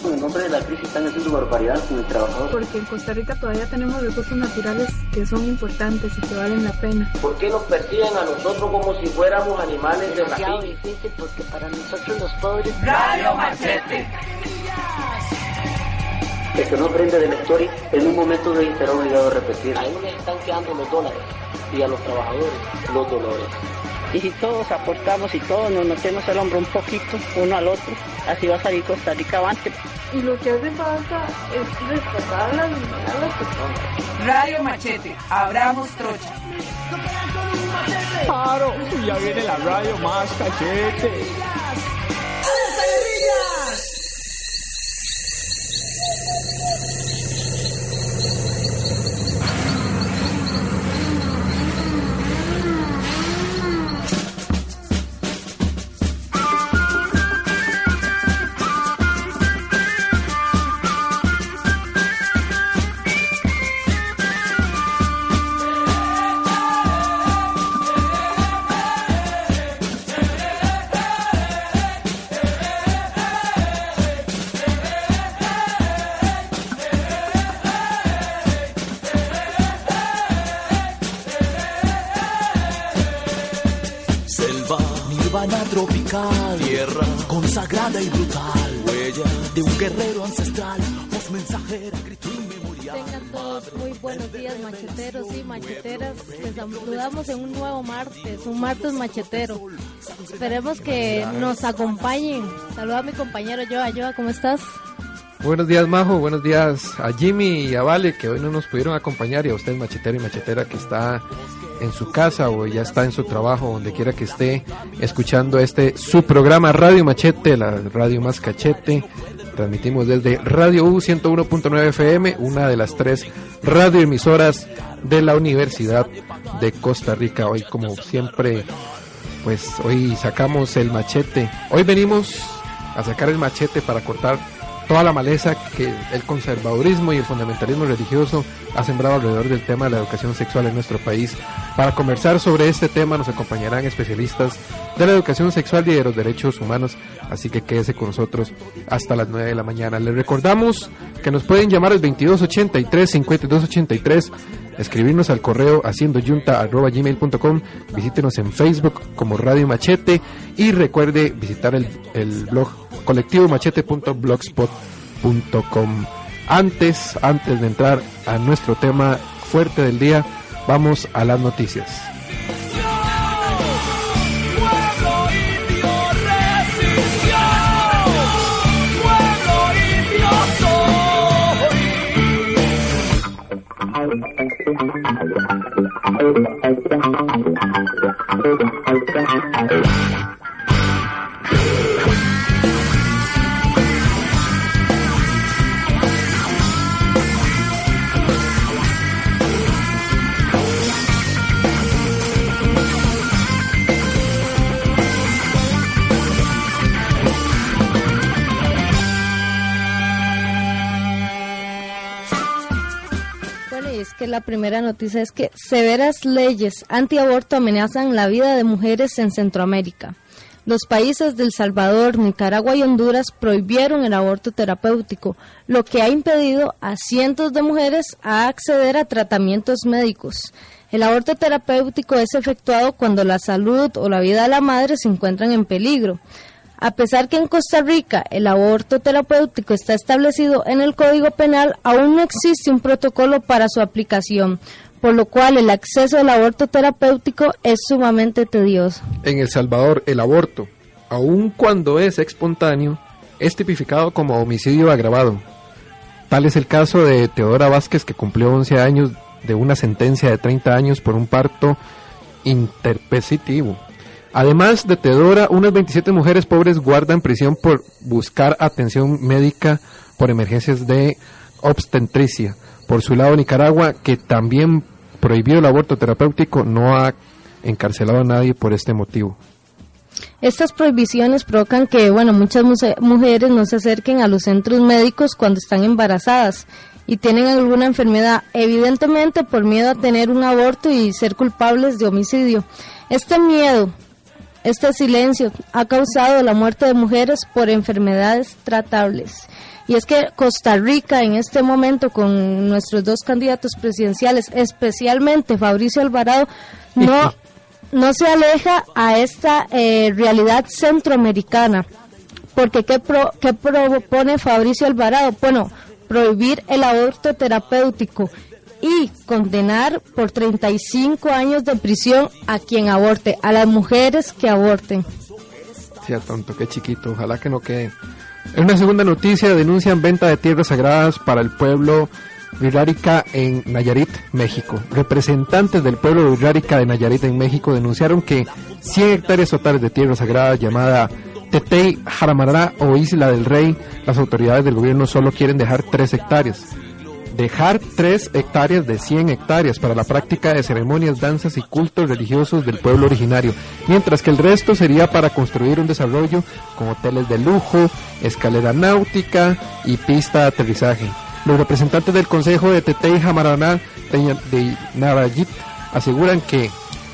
cbp.gov/careers. En nombre de la crisis están haciendo barbaridades con el trabajador. Porque en Costa Rica todavía tenemos recursos naturales que son importantes y que valen la pena. ¿Por qué nos persiguen a nosotros como si fuéramos animales de rapiña? difícil porque para nosotros los pobres Radio Machete. El que no aprende de la historia, en un momento de será obligado a repetir. A ellos les están quedando los dólares y a los trabajadores los dolores. Y si todos aportamos y todos nos metemos el hombro un poquito uno al otro, así va a salir Costa Rica avante. Y lo que hace falta es respetar a las, a las personas. Radio Machete. Abramos trocha. Paro, ya viene la radio más cachete. Selva, nirvana tropical, tierra consagrada y brutal, huella de un guerrero ancestral, voz mensajera, grito inmemorial. Tengan todos muy buenos días, macheteros y macheteras. Les saludamos en un nuevo martes, un martes machetero. Esperemos que nos acompañen. Saluda a mi compañero Joa. Joa, ¿cómo estás? Buenos días, Majo. Buenos días a Jimmy y a Vale, que hoy no nos pudieron acompañar, y a usted, machetero y machetera, que está en su casa o ya está en su trabajo, donde quiera que esté, escuchando este su programa Radio Machete, la radio más cachete. Transmitimos desde Radio U 101.9 FM, una de las tres radioemisoras de la Universidad de Costa Rica. Hoy, como siempre, pues hoy sacamos el machete. Hoy venimos a sacar el machete para cortar toda la maleza que el conservadurismo y el fundamentalismo religioso ha sembrado alrededor del tema de la educación sexual en nuestro país. Para conversar sobre este tema nos acompañarán especialistas de la educación sexual y de los derechos humanos, así que quédese con nosotros hasta las 9 de la mañana. Les recordamos que nos pueden llamar al 2283-5283, escribirnos al correo haciendo yunta arroba gmail.com, visítenos en Facebook como Radio Machete y recuerde visitar el, el blog colectivomachete.blogspot.com. Antes, antes de entrar a nuestro tema fuerte del día, vamos a las noticias. La primera noticia es que severas leyes antiaborto amenazan la vida de mujeres en Centroamérica. Los países de El Salvador, Nicaragua y Honduras prohibieron el aborto terapéutico, lo que ha impedido a cientos de mujeres a acceder a tratamientos médicos. El aborto terapéutico es efectuado cuando la salud o la vida de la madre se encuentran en peligro. A pesar que en Costa Rica el aborto terapéutico está establecido en el Código Penal, aún no existe un protocolo para su aplicación, por lo cual el acceso al aborto terapéutico es sumamente tedioso. En El Salvador, el aborto, aun cuando es espontáneo, es tipificado como homicidio agravado. Tal es el caso de Teodora Vázquez, que cumplió 11 años de una sentencia de 30 años por un parto interpesitivo. Además de Tedora, unas 27 mujeres pobres guardan prisión por buscar atención médica por emergencias de obstetricia. Por su lado, Nicaragua, que también prohibió el aborto terapéutico, no ha encarcelado a nadie por este motivo. Estas prohibiciones provocan que, bueno, muchas mujeres no se acerquen a los centros médicos cuando están embarazadas y tienen alguna enfermedad, evidentemente por miedo a tener un aborto y ser culpables de homicidio. Este miedo, este silencio ha causado la muerte de mujeres por enfermedades tratables. Y es que Costa Rica en este momento con nuestros dos candidatos presidenciales, especialmente Fabricio Alvarado, no no se aleja a esta eh, realidad centroamericana. Porque ¿qué, pro, ¿qué propone Fabricio Alvarado? Bueno, prohibir el aborto terapéutico y condenar por 35 años de prisión a quien aborte, a las mujeres que aborten. Sí, tonto, qué chiquito, ojalá que no quede. En una segunda noticia denuncian venta de tierras sagradas para el pueblo Virrárica en Nayarit, México. Representantes del pueblo de Virrárica de Nayarit en México denunciaron que 100 hectáreas totales de tierra sagrada llamada Tetei Jaramará o Isla del Rey, las autoridades del gobierno solo quieren dejar 3 hectáreas. Dejar 3 hectáreas de 100 hectáreas para la práctica de ceremonias, danzas y cultos religiosos del pueblo originario, mientras que el resto sería para construir un desarrollo con hoteles de lujo, escalera náutica y pista de aterrizaje. Los representantes del Consejo de Tetei Jamaraná de Narayit aseguran que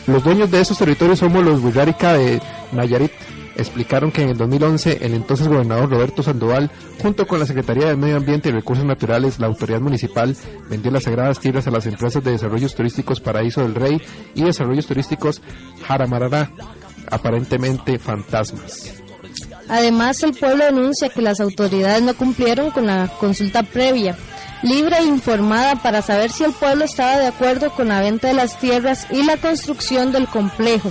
los dueños de esos territorios somos los Wirrárica de Nayarit. Explicaron que en el 2011 el entonces gobernador Roberto Sandoval, junto con la Secretaría de Medio Ambiente y Recursos Naturales, la autoridad municipal, vendió las sagradas tierras a las empresas de desarrollos turísticos Paraíso del Rey y desarrollos turísticos Jaramarará, aparentemente fantasmas. Además, el pueblo denuncia que las autoridades no cumplieron con la consulta previa, libre e informada para saber si el pueblo estaba de acuerdo con la venta de las tierras y la construcción del complejo.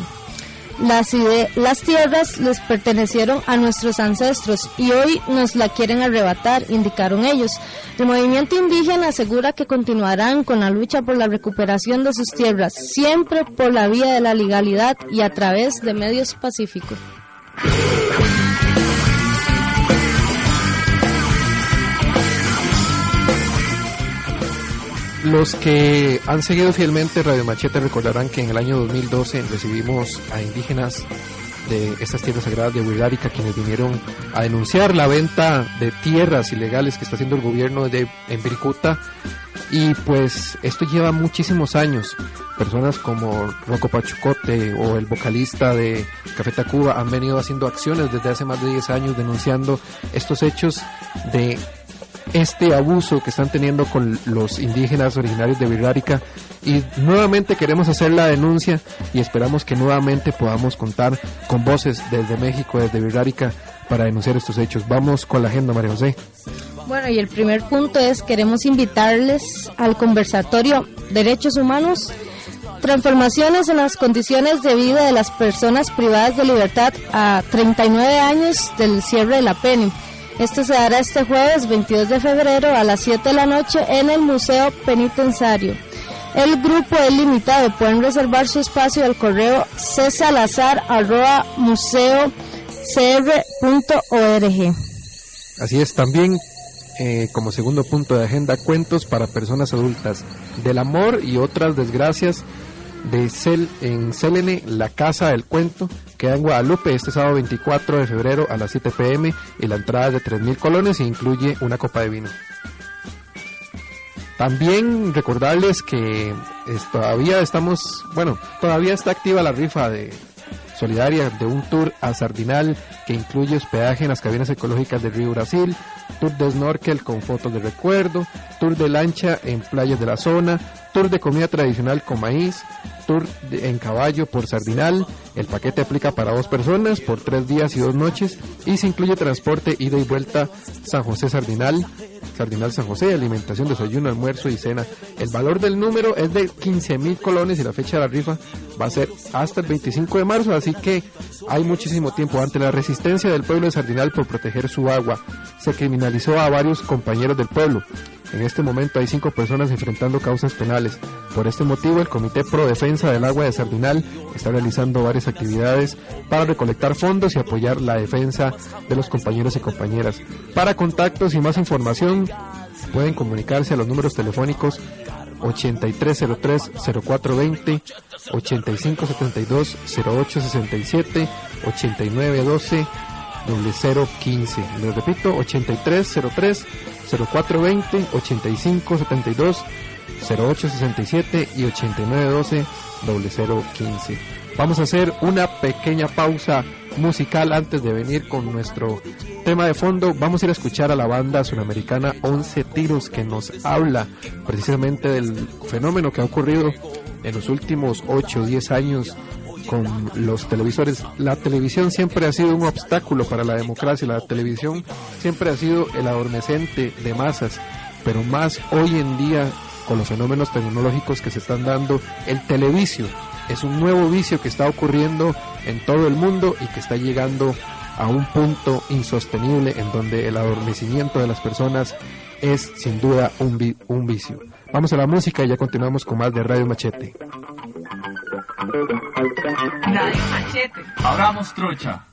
Las, tierras les pertenecieron a nuestros ancestros y hoy nos la quieren arrebatar, indicaron ellos. El movimiento indígena asegura que continuarán con la lucha por la recuperación de sus tierras, siempre por la vía de la legalidad y a través de medios pacíficos. Los que han seguido fielmente Radio Machete recordarán que en el año 2012 recibimos a indígenas de estas tierras sagradas de Huilárica quienes vinieron a denunciar la venta de tierras ilegales que está haciendo el gobierno de en y pues esto lleva muchísimos años. Personas como Rocco Pachucote o el vocalista de Café Tacuba han venido haciendo acciones desde hace más de 10 años denunciando estos hechos de este abuso que están teniendo con los indígenas originarios de Virrárica y nuevamente queremos hacer la denuncia y esperamos que nuevamente podamos contar con voces desde México, desde Virrárica para denunciar estos hechos. Vamos con la agenda, María José. Bueno, y el primer punto es queremos invitarles al conversatorio Derechos Humanos transformaciones en las condiciones de vida de las personas privadas de libertad a 39 años del cierre de la pena. Esto se dará este jueves 22 de febrero a las 7 de la noche en el Museo Penitenciario. El grupo es limitado, pueden reservar su espacio al correo csalazar.museocr.org. Así es, también eh, como segundo punto de agenda, cuentos para personas adultas del amor y otras desgracias de Cel en Selene, la Casa del Cuento, queda en Guadalupe este sábado 24 de febrero a las 7 pm y la entrada es de 3.000 colones e incluye una copa de vino. También recordarles que todavía estamos, bueno, todavía está activa la rifa de solidaria de un tour a Sardinal que incluye hospedaje en las cabinas ecológicas del Río Brasil, tour de snorkel con fotos de recuerdo, tour de lancha en playas de la zona, tour de comida tradicional con maíz, tour en caballo por Sardinal. El paquete aplica para dos personas por tres días y dos noches y se incluye transporte, ida y vuelta San José Sardinal, Sardinal San José, alimentación, desayuno, almuerzo y cena. El valor del número es de 15 mil colones y la fecha de la rifa va a ser hasta el 25 de marzo, así que hay muchísimo tiempo. Ante la resistencia del pueblo de Sardinal por proteger su agua, se criminalizó a varios compañeros del pueblo. En este momento hay cinco personas enfrentando causas penales. Por este motivo, el Comité Pro Defensa del Agua de Sardinal está realizando varias actividades para recolectar fondos y apoyar la defensa de los compañeros y compañeras. Para contactos y más información, pueden comunicarse a los números telefónicos 8303-0420, 8572-0867, 8912 0015. Les repito, 8303 0420 8572 0867 y 8912 0015. Vamos a hacer una pequeña pausa musical antes de venir con nuestro tema de fondo. Vamos a ir a escuchar a la banda sudamericana 11 Tiros que nos habla precisamente del fenómeno que ha ocurrido en los últimos 8 o 10 años con los televisores. La televisión siempre ha sido un obstáculo para la democracia, la televisión siempre ha sido el adormecente de masas, pero más hoy en día con los fenómenos tecnológicos que se están dando, el televicio es un nuevo vicio que está ocurriendo en todo el mundo y que está llegando a un punto insostenible en donde el adormecimiento de las personas es sin duda un, un vicio. Vamos a la música y ya continuamos con más de Radio Machete. Radio Machete. Abramos trocha.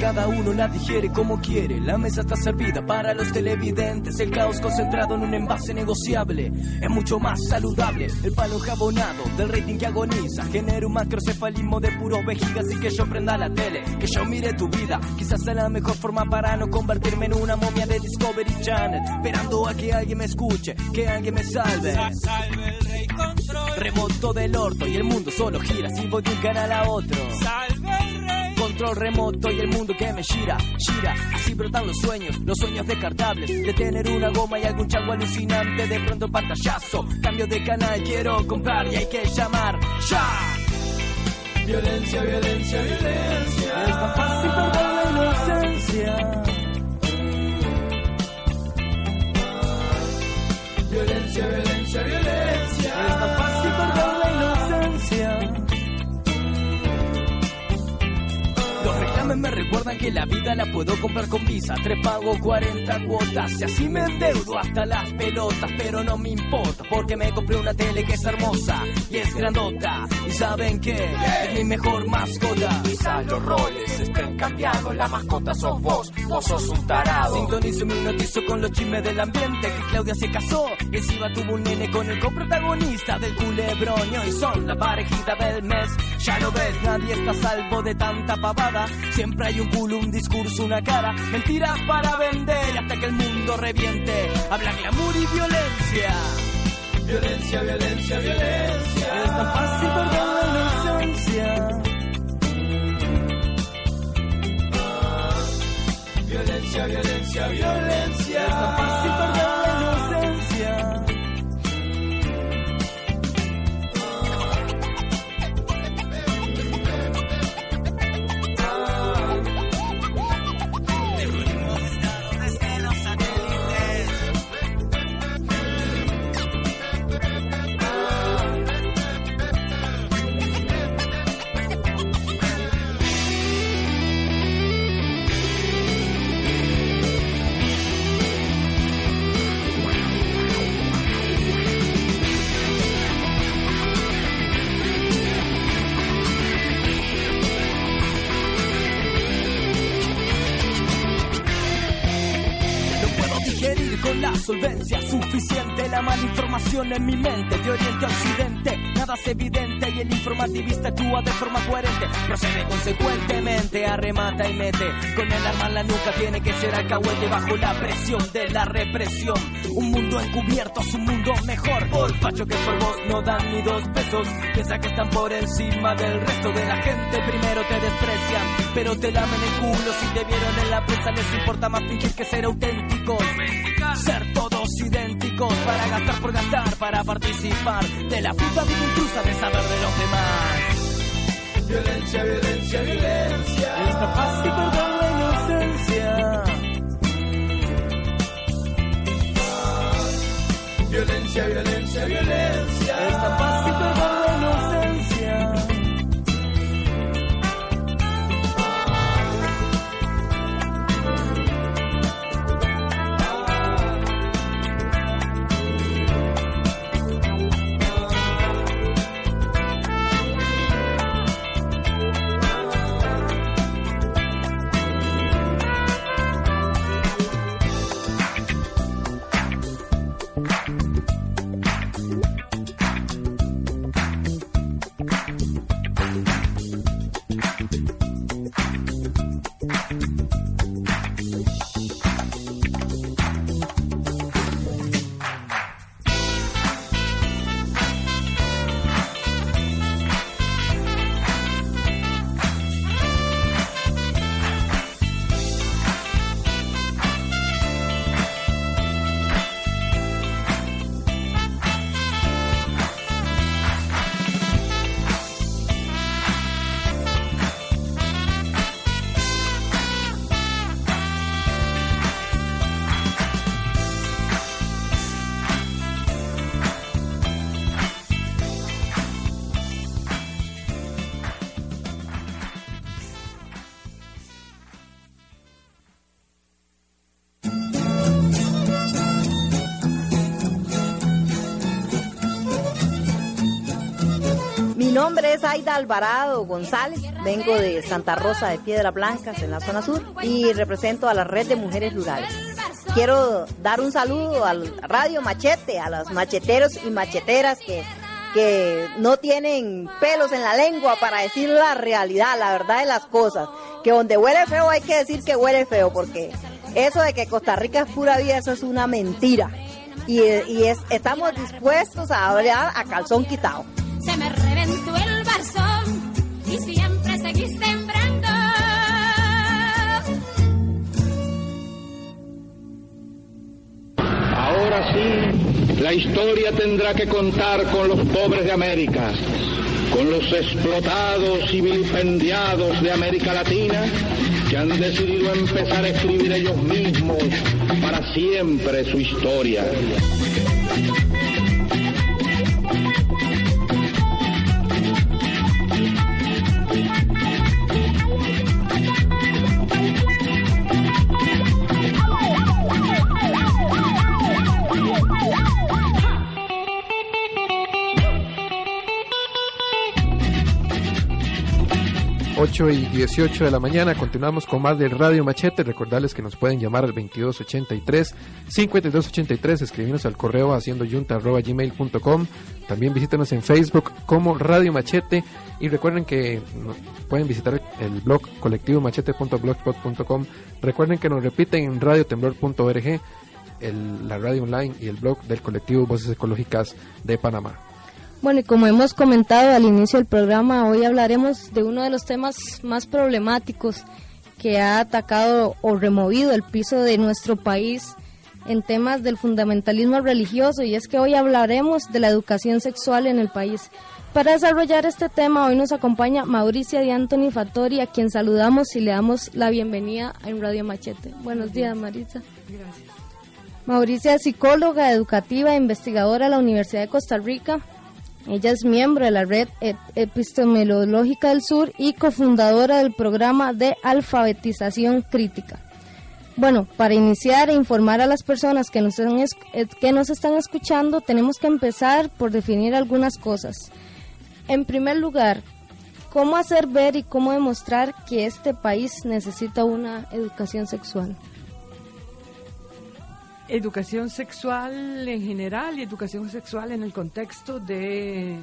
Cada uno la digiere como quiere. La mesa está servida para los televidentes. El caos concentrado en un envase negociable es mucho más saludable. El palo jabonado del rating que agoniza genera un macrocefalismo de puros vejigas y que yo prenda la tele, que yo mire tu vida. Quizás sea la mejor forma para no convertirme en una momia de Discovery Channel. Esperando a que alguien me escuche, que alguien me salve. Salve el rey control. Remoto del orto y el mundo solo gira si voy de un canal a otro. Salve control remoto y el mundo que me gira, gira. Así brotan los sueños, los sueños descartables. De tener una goma y algún chango alucinante. De pronto pantallazo, cambio de canal, quiero comprar y hay que llamar ya. Violencia, violencia, violencia. Es tan fácil perder la inocencia. Violencia, violencia. Me recuerdan que la vida la puedo comprar con visa. Trepago 40 cuotas y así me endeudo hasta las pelotas. Pero no me importa porque me compré una tele que es hermosa y es grandota. Y saben que es mi mejor mascota. Quizás los roles estén cambiados, la mascota sos vos, vos sos un tarado. Sintonizo mi notizo con los chismes del ambiente. Que Claudia se casó y encima tuvo un nene con el coprotagonista del culebrón. Y hoy son la parejita del mes. Ya lo ves, nadie está salvo de tanta pavada. Siempre hay un culo, un discurso, una cara. Mentiras para vender hasta que el mundo reviente. Habla glamour y violencia. Violencia, violencia, violencia. Es tan fácil Violencia, violencia, violencia. Solvencia suficiente. La mala información en mi mente, de oriente a occidente. Nada es evidente y el informativista actúa de forma coherente. Procede consecuentemente, arremata y mete. Con el arma en la nuca tiene que ser alcahuete bajo la presión de la represión. Un mundo encubierto es un mundo mejor. Por pacho que por vos no dan ni dos pesos. Piensa que están por encima del resto de la gente. Primero te desprecian, pero te lamen el culo. Si te vieron en la presa, les importa más fingir que ser auténticos. Ser todos idénticos para gastar por gastar, para participar de la puta vida intrusa de saber de los demás. Violencia, violencia, violencia. Esta paz y perdón la inocencia. Violencia, violencia, violencia. Es Aida Alvarado González, vengo de Santa Rosa de Piedra Blancas, en la zona sur, y represento a la Red de Mujeres Rurales. Quiero dar un saludo al Radio Machete, a los macheteros y macheteras que, que no tienen pelos en la lengua para decir la realidad, la verdad de las cosas. Que donde huele feo hay que decir que huele feo, porque eso de que Costa Rica es pura vida, eso es una mentira. Y, y es, estamos dispuestos a hablar a calzón quitado. Se me y siempre seguís sembrando. Ahora sí, la historia tendrá que contar con los pobres de América, con los explotados y vilipendiados de América Latina que han decidido empezar a escribir ellos mismos para siempre su historia. Ocho y 18 de la mañana. Continuamos con más de Radio Machete. Recordarles que nos pueden llamar al 2283-5283. Escribirnos al correo haciendo yunta.gmail.com. También visítenos en Facebook como Radio Machete. Y recuerden que pueden visitar el blog colectivomachete.blogspot.com. Recuerden que nos repiten en radiotemblor.org, la radio online y el blog del colectivo Voces Ecológicas de Panamá. Bueno, y como hemos comentado al inicio del programa, hoy hablaremos de uno de los temas más problemáticos que ha atacado o removido el piso de nuestro país en temas del fundamentalismo religioso y es que hoy hablaremos de la educación sexual en el país. Para desarrollar este tema hoy nos acompaña Mauricia de Anthony Fattori, a quien saludamos y le damos la bienvenida en Radio Machete. Buenos días, Marisa. Gracias. Mauricia es psicóloga educativa e investigadora de la Universidad de Costa Rica. Ella es miembro de la Red Epistemológica del Sur y cofundadora del programa de alfabetización crítica. Bueno, para iniciar e informar a las personas que nos, están, que nos están escuchando, tenemos que empezar por definir algunas cosas. En primer lugar, ¿cómo hacer ver y cómo demostrar que este país necesita una educación sexual? Educación sexual en general y educación sexual en el contexto de,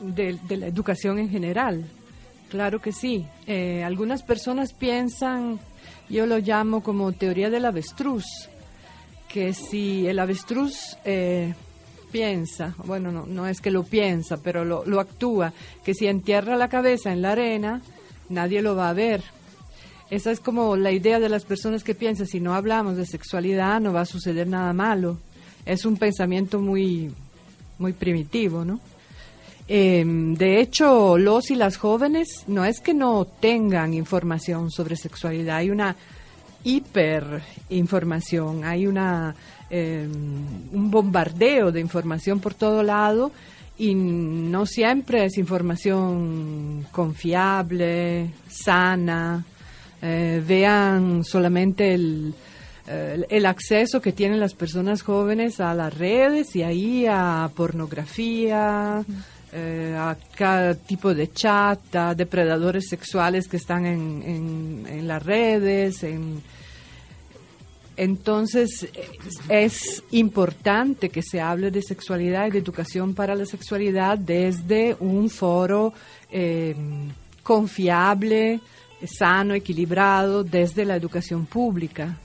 de, la educación en general. Claro que sí. Eh, algunas personas piensan, yo lo llamo como teoría del avestruz, que si el avestruz eh, piensa, bueno, no, no es que lo piensa, pero lo, lo actúa, que si entierra la cabeza en la arena, nadie lo va a ver. Esa es como la idea de las personas que piensan, si no hablamos de sexualidad no va a suceder nada malo. es un pensamiento muy, muy primitivo, ¿no? Em, de hecho, los y las jóvenes no es que no tengan información sobre sexualidad, hay una hiperinformación, hay una em, un bombardeo de información por todo lado y no siempre es información confiable, sana. Eh, vean solamente el, eh, el acceso que tienen las personas jóvenes a las redes y ahí a pornografía, eh, a cada tipo de chat, a depredadores sexuales que están en, las redes. En, entonces es importante que se hable de sexualidad y de educación para la sexualidad desde un foro confiable, sano, equilibrado, desde la educación pública.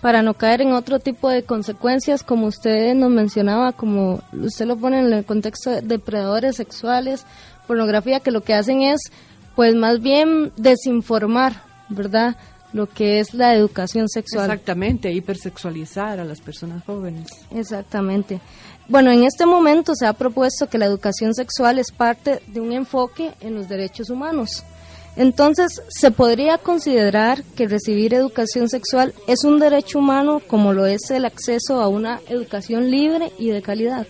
Para no caer en otro tipo de consecuencias, como usted nos mencionaba, como usted lo pone en el contexto de depredadores sexuales, pornografía, que lo que hacen es, pues más bien desinformar, ¿verdad? Lo que es la educación sexual. Exactamente, hipersexualizar a las personas jóvenes. Exactamente. Bueno, en este momento se ha propuesto que la educación sexual es parte de un enfoque en los derechos humanos. Entonces, ¿se podría considerar que recibir educación sexual es un derecho humano como lo es el acceso a una educación libre y de calidad?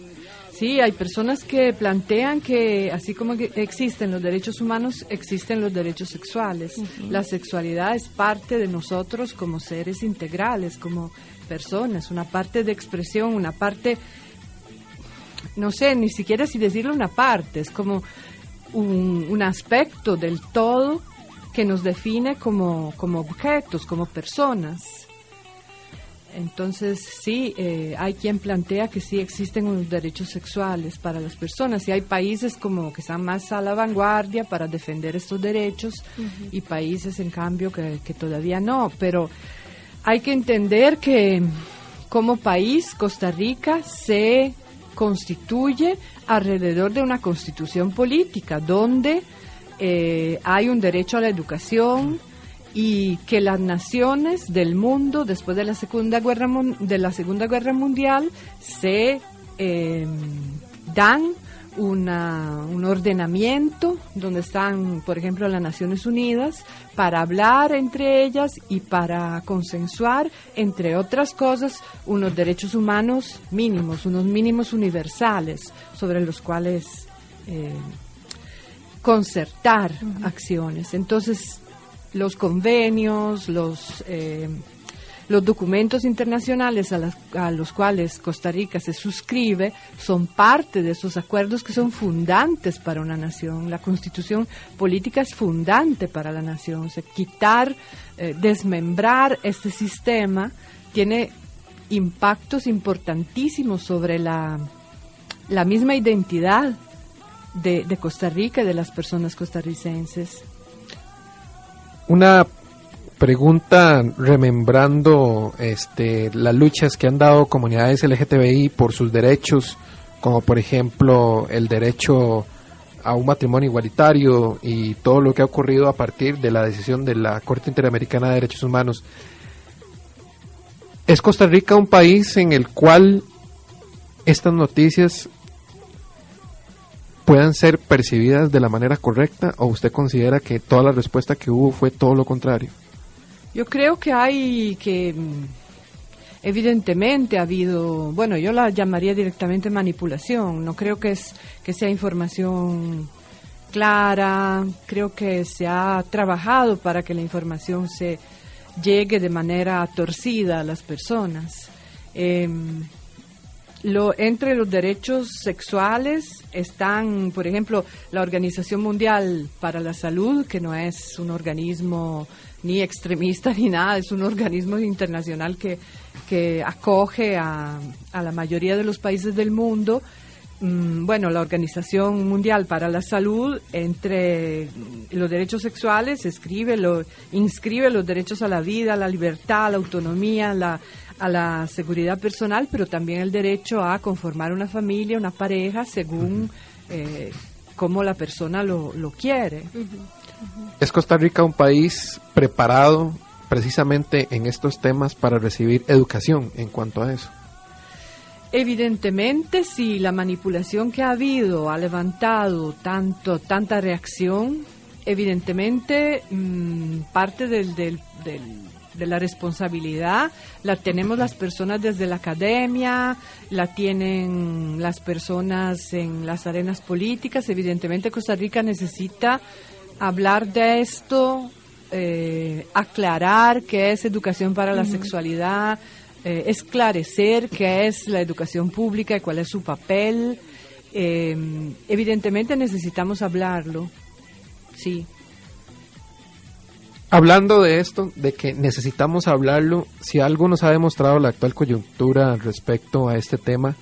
Sí, hay personas que plantean que así como existen los derechos humanos, existen los derechos sexuales. La sexualidad es parte de nosotros como seres integrales, como personas, una parte de expresión, una parte, no sé, ni siquiera si decirlo una parte, es como un, aspecto del todo que nos define como, como objetos, como personas. Entonces, sí, eh, hay quien plantea que sí existen unos derechos sexuales para las personas y hay países como que están más a la vanguardia para defender estos derechos y países, en cambio, que, que todavía no. Pero hay que entender que como país, Costa Rica se constituye alrededor de una constitución política donde eh, hay un derecho a la educación y que las naciones del mundo después de la segunda guerra de la segunda guerra mundial se eh, dan una, un ordenamiento donde están, por ejemplo, las Naciones Unidas para hablar entre ellas y para consensuar, entre otras cosas, unos derechos humanos mínimos, unos mínimos universales sobre los cuales eh, concertar acciones. Entonces, los convenios, los... Eh, los documentos internacionales a, los cuales Costa Rica se suscribe son parte de esos acuerdos que son fundantes para una nación. La constitución política es fundante para la nación. quitar, eh, desmembrar este sistema tiene impactos importantísimos sobre la, la misma identidad de, Costa Rica y de las personas costarricenses. Una pregunta remembrando este, las luchas que han dado comunidades LGTBI por sus derechos, como por ejemplo el derecho a un matrimonio igualitario y todo lo que ha ocurrido a partir de la decisión de la Corte Interamericana de Derechos Humanos. ¿Es Costa Rica un país en el cual estas noticias puedan ser percibidas de la manera correcta o usted considera que toda la respuesta que hubo fue todo lo contrario? Yo creo que hay que mm, evidentemente ha habido, bueno, yo la llamaría directamente manipulación, no creo que es que sea información clara, creo que se ha trabajado para que la información se llegue de manera torcida a las personas. Em, lo, entre los derechos sexuales están, por ejemplo, la Organización Mundial para la Salud, que no es un organismo ni extremista ni nada, es un organismo internacional que, que acoge a, a la mayoría de los países del mundo. Mm, bueno, la Organización Mundial para la Salud, entre los derechos sexuales, escribe, lo, inscribe los derechos a la vida, a la libertad, a la autonomía, la, a la seguridad personal, pero también el derecho a conformar una familia, una pareja, según eh, cómo la persona lo, lo quiere. ¿Es Costa Rica un país preparado precisamente en estos temas para recibir educación en cuanto a eso? Evidentemente, si la manipulación que ha habido ha levantado tanto, tanta reacción, evidentemente mm, parte del, del, de la responsabilidad la tenemos las personas desde la academia, la tienen las personas en las arenas políticas. Evidentemente Costa Rica necesita hablar de esto, eh, aclarar qué es educación para la sexualidad, eh, esclarecer qué es la educación pública y cuál es su papel. Eh, evidentemente necesitamos hablarlo, sí. Hablando de esto, de que necesitamos hablarlo, si algo nos ha demostrado la actual coyuntura respecto a este tema,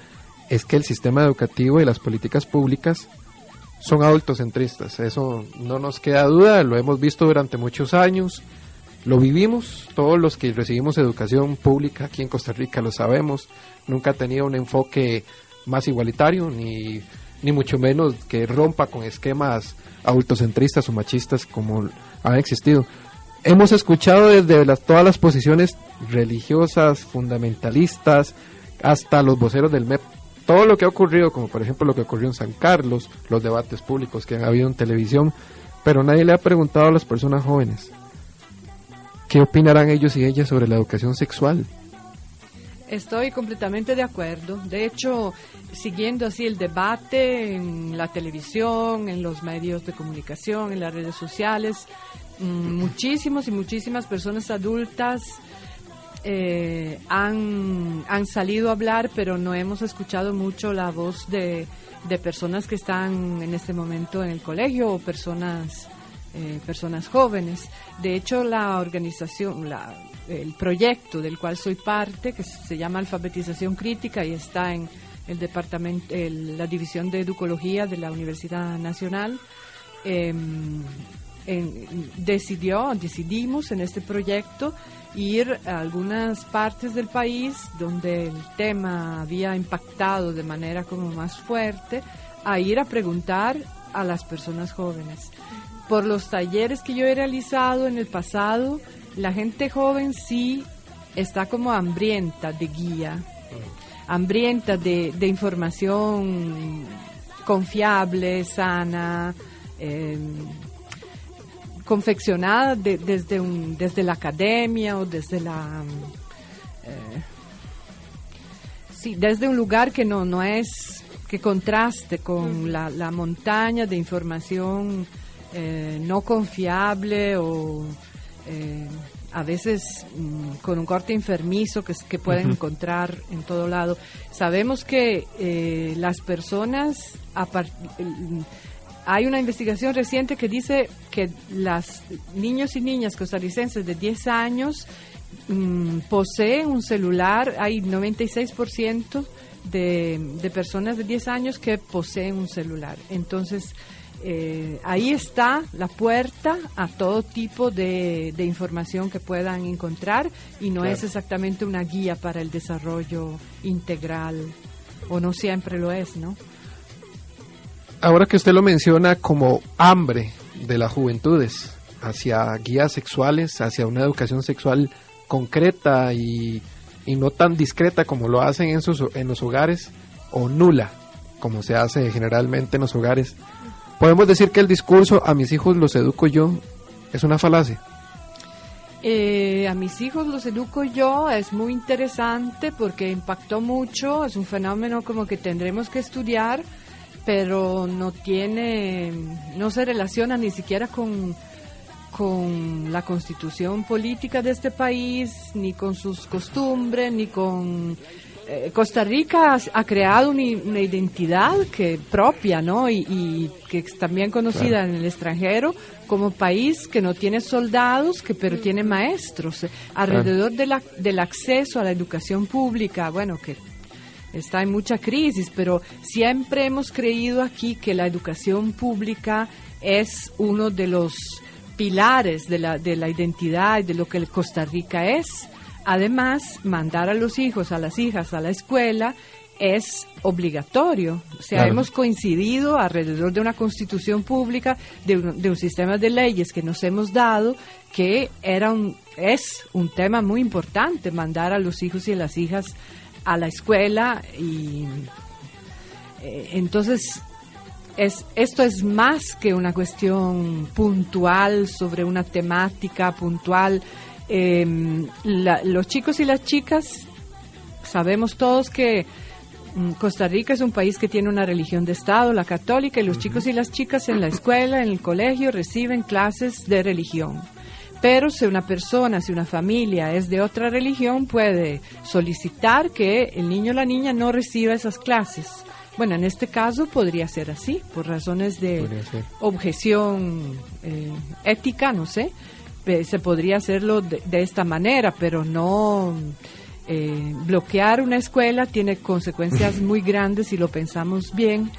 es que el sistema educativo y las políticas públicas son adultocentristas. Eso no nos queda duda, lo hemos visto durante muchos años, lo vivimos, todos los que recibimos educación pública aquí en Costa Rica lo sabemos, nunca ha tenido un enfoque más igualitario, ni, ni mucho menos que rompa con esquemas adultocentristas o machistas como han existido hemos escuchado desde las, todas las posiciones religiosas, fundamentalistas, hasta los voceros del MEP, todo lo que ha ocurrido, como por ejemplo lo que ocurrió en San Carlos, los debates públicos que han habido en televisión, pero nadie le ha preguntado a las personas jóvenes qué opinarán ellos y ellas sobre la educación sexual. Estoy completamente de acuerdo. De hecho, siguiendo así el debate en la televisión, en los medios de comunicación, en las redes sociales, muchísimos y muchísimas personas adultas eh, han, han salido a hablar, pero no hemos escuchado mucho la voz de, de personas que están en este momento en el colegio o personas, eh, personas jóvenes. De hecho, la organización, la, el proyecto del cual soy parte, que se llama Alfabetización Crítica y está en el departamento, la división de educología de la Universidad Nacional, eh, decidió, decidimos en este proyecto ir a algunas partes del país donde el tema había impactado de manera como más fuerte, a ir a preguntar a las personas jóvenes. Por los talleres que yo he realizado en el pasado, la gente joven sí está como hambrienta de guía, hambrienta de, información confiable, sana, eh, confeccionada desde, un, desde la academia o desde la... Eh, sí, desde un lugar que no, no es que contraste con la, la montaña de información eh, no confiable o eh, a veces mm, con un corte enfermizo que, que pueden encontrar en todo lado. Sabemos que las personas, a hay una investigación reciente que dice que las niños y niñas costarricenses de 10 años mm, poseen un celular, hay 96% de, de personas de 10 años que poseen un celular. Entonces, eh, ahí está la puerta a todo tipo de, de información que puedan encontrar y no es exactamente una guía para el desarrollo integral, o no siempre lo es, ¿no? Ahora que usted lo menciona como hambre de las juventudes hacia guías sexuales, hacia una educación sexual concreta y, no tan discreta como lo hacen en, sus, en los hogares, o nula, como se hace generalmente en los hogares, podemos decir que el discurso a mis hijos los educo yo es una falacia. Eh, a mis hijos los educo yo, es muy interesante porque impactó mucho, es un fenómeno como que tendremos que estudiar pero no tiene, no se relaciona ni siquiera con, con la constitución política de este país, ni con sus costumbres, ni con... Eh, Costa Rica ha, creado una, identidad que propia, ¿no? Y, que es también conocida en el extranjero como país que no tiene soldados, que pero tiene maestros. Alrededor de la, del acceso a la educación pública, bueno, que está en mucha crisis, pero siempre hemos creído aquí que la educación pública es uno de los pilares de la, de la identidad y de lo que Costa Rica es. Además, mandar a los hijos, a las hijas a la escuela es obligatorio. O sea, hemos coincidido alrededor de una constitución pública, de un, de un sistema de leyes que nos hemos dado, que era un, es un tema muy importante, mandar a los hijos y a las hijas a la escuela y eh, entonces es, esto es más que una cuestión puntual sobre una temática puntual. Em, los chicos y las chicas sabemos todos que mm, Costa Rica es un país que tiene una religión de Estado, la católica, y los chicos y las chicas en la escuela, en el colegio, reciben clases de religión. Pero si una persona, si una familia es de otra religión, puede solicitar que el niño o la niña no reciba esas clases. Bueno, en este caso podría ser así, por razones de objeción eh, ética, no sé. Se podría hacerlo de, esta manera, pero no eh, bloquear una escuela tiene consecuencias muy grandes si lo pensamos bien.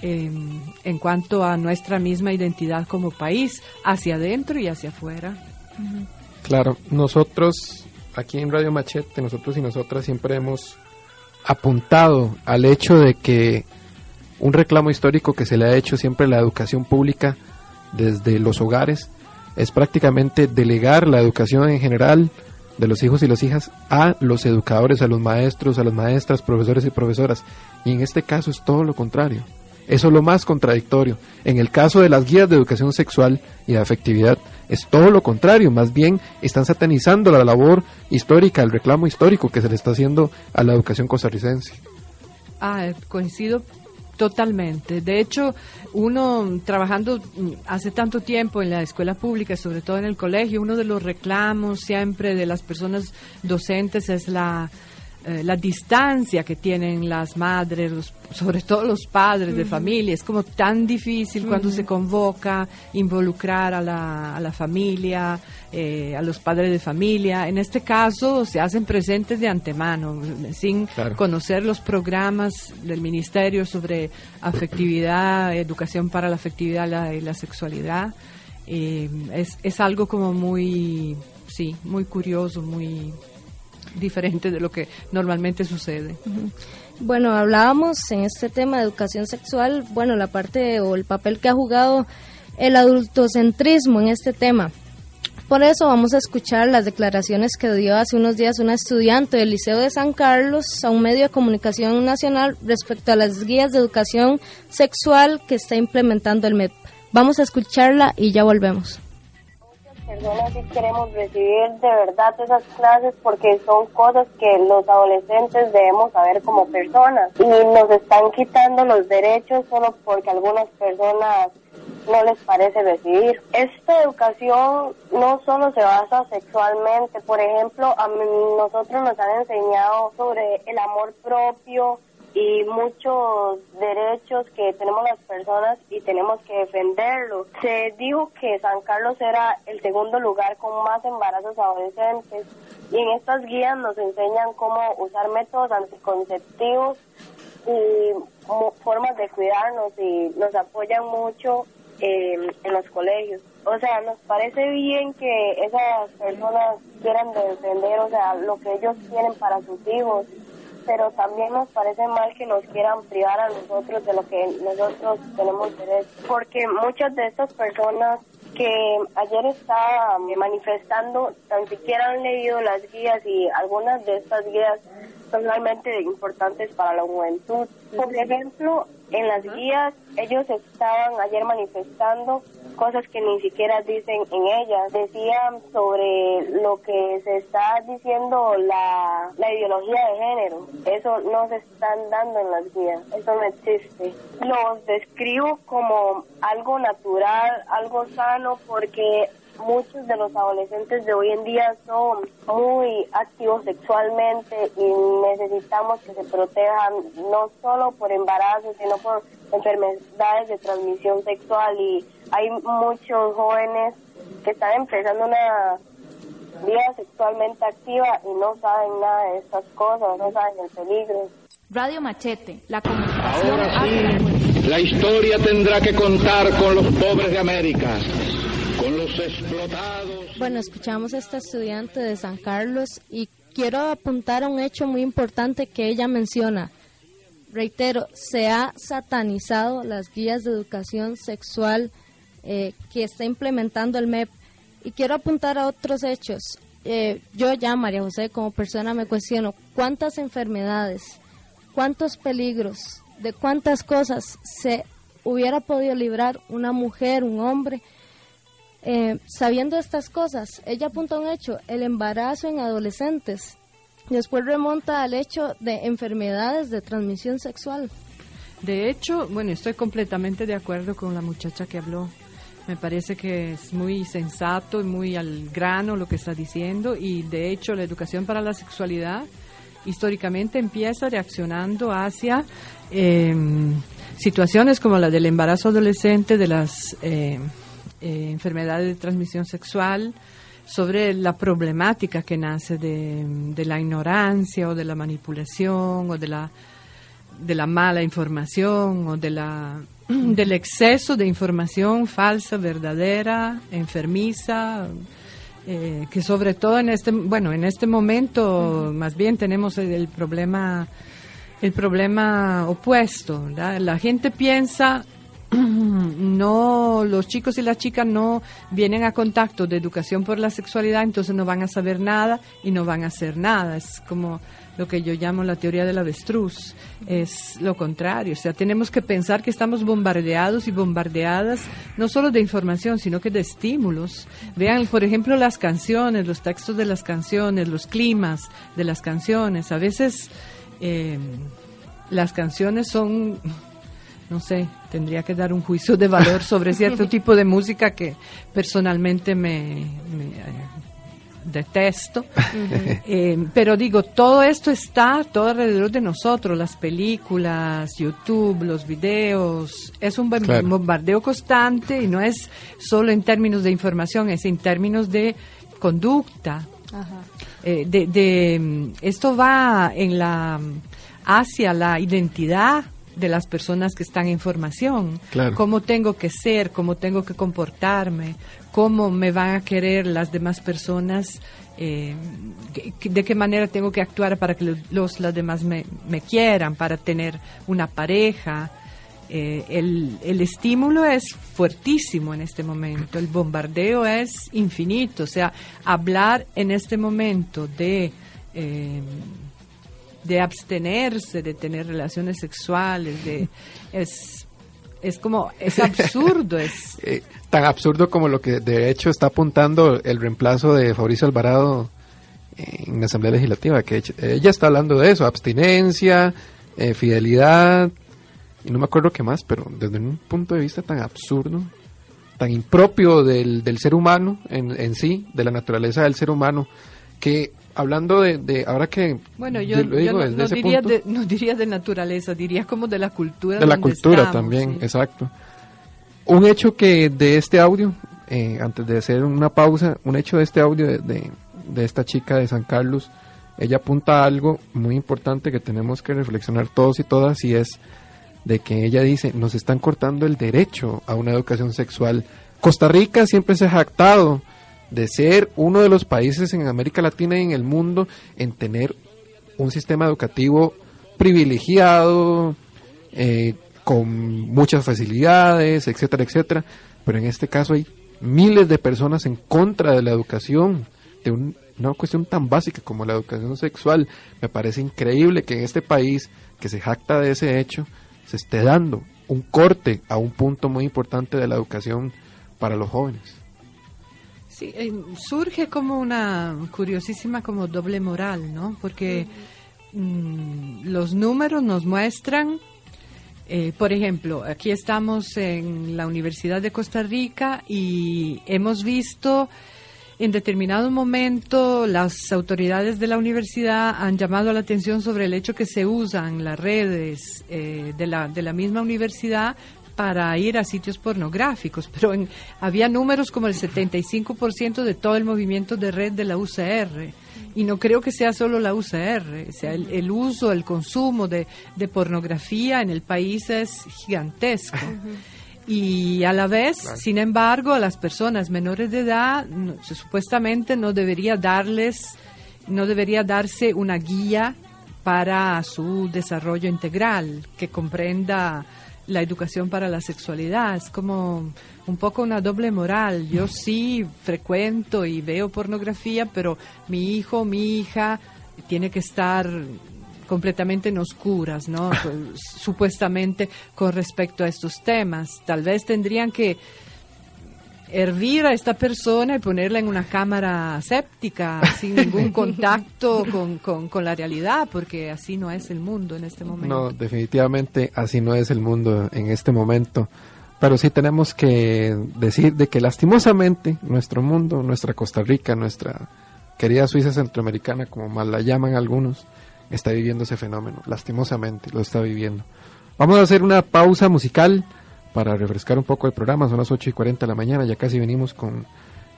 Em, en cuanto a nuestra misma identidad como país, hacia adentro y hacia afuera. Claro, nosotros aquí en Radio Machete, nosotros y nosotras siempre hemos apuntado al hecho de que un reclamo histórico que se le ha hecho siempre a la educación pública desde los hogares es prácticamente delegar la educación en general de los hijos y las hijas a los educadores, a los maestros, a las maestras, profesores y profesoras. Y en este caso es todo lo contrario. Eso es lo más contradictorio. En el caso de las guías de educación sexual y de afectividad, es todo lo contrario. Más bien están satanizando la labor histórica, el reclamo histórico que se le está haciendo a la educación costarricense. Ah, coincido Totalmente. De hecho, uno trabajando hace tanto tiempo en la escuela pública, sobre todo en el colegio, uno de los reclamos siempre de las personas docentes es la eh, la distancia que tienen las madres, sobre todo los padres de familia. Es como tan difícil cuando se convoca involucrar a la, a la familia, eh, a los padres de familia. En este caso se hacen presentes de antemano, sin conocer los programas del ministerio sobre afectividad, educación para la afectividad y la sexualidad. Eh, es, es algo como muy, sí, muy curioso, muy diferente de lo que normalmente sucede. Bueno, hablábamos en este tema de educación sexual, bueno, la parte o el papel que ha jugado el adultocentrismo en este tema. Por eso vamos a escuchar las declaraciones que dio hace unos días una estudiante del Liceo de San Carlos a un medio de comunicación nacional respecto a las guías de educación sexual que está implementando el MEP. Vamos a escucharla y ya volvemos personas sí queremos recibir de verdad esas clases porque son cosas que los adolescentes debemos saber como personas y nos están quitando los derechos solo porque algunas personas no les parece recibir. Esta educación no solo se basa sexualmente, por ejemplo, a nosotros nos han enseñado sobre el amor propio, y muchos derechos que tenemos las personas y tenemos que defenderlos. Se dijo que San Carlos era el segundo lugar con más embarazos adolescentes y en estas guías nos enseñan cómo usar métodos anticonceptivos y formas de cuidarnos y nos apoyan mucho eh, en los colegios. O sea, nos parece bien que esas personas quieran defender, o sea, lo que ellos tienen para sus hijos pero también nos parece mal que nos quieran privar a nosotros de lo que nosotros tenemos derecho, porque muchas de estas personas que ayer estaban manifestando tan siquiera han leído las guías y algunas de estas guías son realmente importantes para la juventud. Por ejemplo, en las guías ellos estaban ayer manifestando cosas que ni siquiera dicen en ellas. Decían sobre lo que se está diciendo la, la ideología de género. Eso no se están dando en las guías. Eso no existe. Los describo como algo natural, algo sano, porque muchos de los adolescentes de hoy en día son muy activos sexualmente y necesitamos que se protejan no solo por embarazos, sino por enfermedades de transmisión sexual y hay muchos jóvenes que están empezando una vida sexualmente activa y no saben nada de estas cosas, no saben el peligro. Radio Machete, la comunicación. Ahora sí, la historia tendrá que contar con los pobres de América, con los explotados. Bueno, escuchamos a esta estudiante de San Carlos y quiero apuntar a un hecho muy importante que ella menciona. Reitero, se ha satanizado las guías de educación sexual eh, que está implementando el MEP. Y quiero apuntar a otros hechos. eh, yo ya, María José, como persona me cuestiono cuántas enfermedades, cuántos peligros, de cuántas cosas se hubiera podido librar una mujer, un hombre, eh, sabiendo estas cosas. Ella apunta un hecho, el embarazo en adolescentes. Después remonta al hecho de enfermedades de transmisión sexual. De hecho, bueno, estoy completamente de acuerdo con la muchacha que habló. Me parece que es muy sensato y muy al grano lo que está diciendo y de hecho la educación para la sexualidad históricamente empieza reaccionando hacia em, situaciones como la del embarazo adolescente, de las eh, eh, enfermedades de transmisión sexual, sobre la problemática que nace de, de, la ignorancia o de la manipulación o de la, de la mala información o de la, del exceso de información falsa, verdadera, enfermiza, eh, que sobre todo en este, bueno, en este momento más bien tenemos el, el problema el problema opuesto. ¿verdad? La gente piensa no, los chicos y las chicas no vienen a contacto de educación por la sexualidad, entonces no van a saber nada y no van a hacer nada. Es como lo que yo llamo la teoría del avestruz. Es lo contrario. O sea, tenemos que pensar que estamos bombardeados y bombardeadas no solo de información, sino que de estímulos. Vean, por ejemplo, las canciones, los textos de las canciones, los climas de las canciones. A veces eh, las canciones son no sé, tendría que dar un juicio de valor sobre cierto tipo de música que personalmente me, eh, detesto. Eh, pero digo, todo esto está todo alrededor de nosotros, las películas, YouTube, los videos, es un bombardeo constante y no es solo en términos de información, es en términos de conducta. Eh, de, de, esto va en la hacia la identidad de las personas que están en formación. Cómo tengo que ser, cómo tengo que comportarme, cómo me van a querer las demás personas, eh, de qué manera tengo que actuar para que los, las demás me, me quieran, para tener una pareja. Eh, el, el, estímulo es fuertísimo en este momento, el bombardeo es infinito, o sea, hablar en este momento de... Eh, de abstenerse de tener relaciones sexuales, de es es como es absurdo, es eh, tan absurdo como lo que de hecho está apuntando el reemplazo de Fabricio Alvarado en la Asamblea Legislativa, que ella está hablando de eso, abstinencia, eh, fidelidad, y no me acuerdo qué más, pero desde un punto de vista tan absurdo, tan impropio del, del ser humano en, en sí, de la naturaleza del ser humano, que hablando de, ahora que bueno yo, no, diría de, no, diría de, naturaleza diría como de la cultura de la cultura también exacto. Un hecho que de este audio eh, antes de hacer una pausa un hecho de este audio de, de, esta chica de San Carlos ella apunta a algo muy importante que tenemos que reflexionar todos y todas y es de que ella dice nos están cortando el derecho a una educación sexual. Costa Rica siempre se ha jactado de ser uno de los países en América Latina y en el mundo en tener un sistema educativo privilegiado, eh, con muchas facilidades, etcétera, etcétera. Pero en este caso hay miles de personas en contra de la educación, de una cuestión tan básica como la educación sexual. Me parece increíble que en este país, que se jacta de ese hecho, se esté dando un corte a un punto muy importante de la educación para los jóvenes. Sí, eh, surge como una curiosísima como doble moral, ¿no? Porque mm, los números nos muestran, eh, por ejemplo, aquí estamos en la Universidad de Costa Rica y hemos visto en determinado momento las autoridades de la universidad han llamado la atención sobre el hecho que se usan las redes eh, de, la, de la misma universidad para ir a sitios pornográficos, pero había números como el 75% de todo el movimiento de red de la UCR. Y no creo que sea solo la UCR, o sea, el, uso, el consumo de, pornografía en el país es gigantesco. Y a la vez, sin embargo, a las personas menores de edad, supuestamente no debería darles, no debería darse una guía para su desarrollo integral que comprenda la educación para la sexualidad. Es como un poco una doble moral. Yo sí frecuento y veo pornografía, pero mi hijo, mi hija tiene que estar completamente en oscuras, ¿no? Pues, supuestamente con respecto a estos temas. Tal vez tendrían que hervir a esta persona y ponerla en una cámara séptica sin ningún contacto con, con, con, la realidad, porque así no es el mundo en este momento. No, definitivamente así no es el mundo en este momento. Pero sí tenemos que decir de que lastimosamente nuestro mundo, nuestra Costa Rica, nuestra querida Suiza centroamericana, como mal la llaman algunos, está viviendo ese fenómeno. Lastimosamente lo está viviendo. Vamos a hacer una pausa musical para refrescar un poco el programa. Son las 8 y 40 de la mañana, ya casi venimos con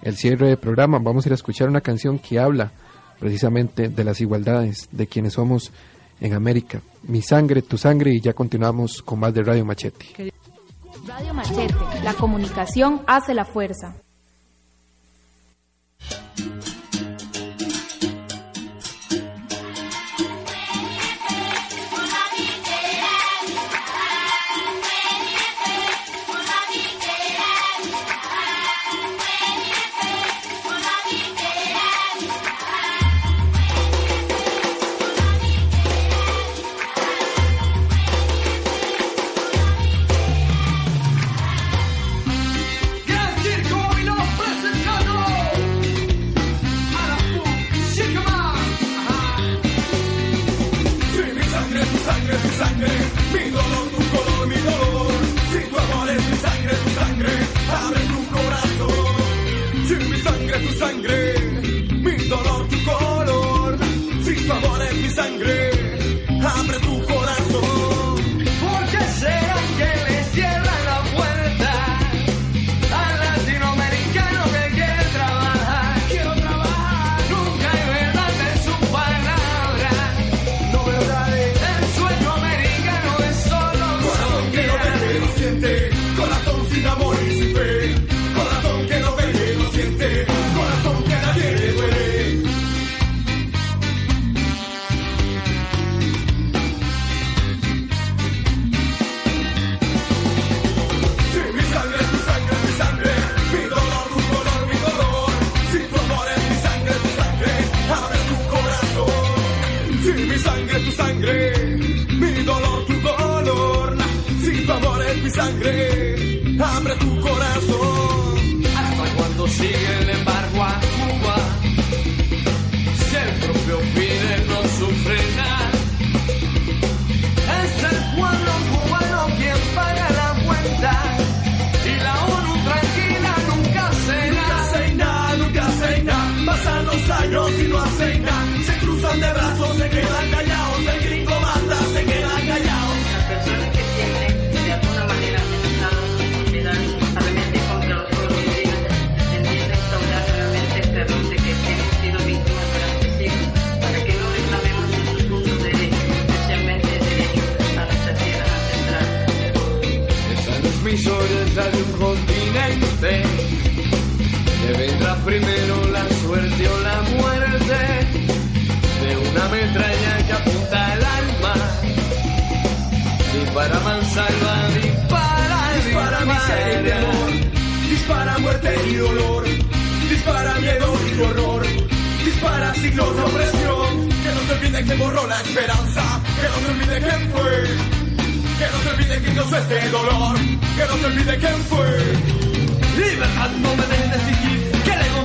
el cierre del programa. Vamos a ir a escuchar una canción que habla precisamente de las igualdades de quienes somos en América. Mi sangre, tu sangre y ya continuamos con más de Radio Machete. Radio Machete, la comunicación hace la fuerza. años y no hacen. Se cruzan de brazos, se quedan callados. El gringo manda, se quedan callados. Las personas que tienen de alguna manera atentado sociedad, realmente contra los pueblos indígenas, pretenden restaurar realmente este error de que hemos sido víctimas durante siglos, para que no reclamemos nuestros justos derechos, especialmente el derecho a nuestra tierra ancestral. Esa no es mi es la de un continente, que vendrá primero vertió la muerte de una metralla que apunta al alma. Dispara mansalva, dispara, dispara, miseria y amor, dispara muerte y dolor, dispara miedo y horror, dispara siglos de opresión. Que no se olvide que borró la esperanza, que no se olvide quién fue. Que no se olvide que causó este dolor, que no se olvide quién fue. Libertad, no me dejes de exigir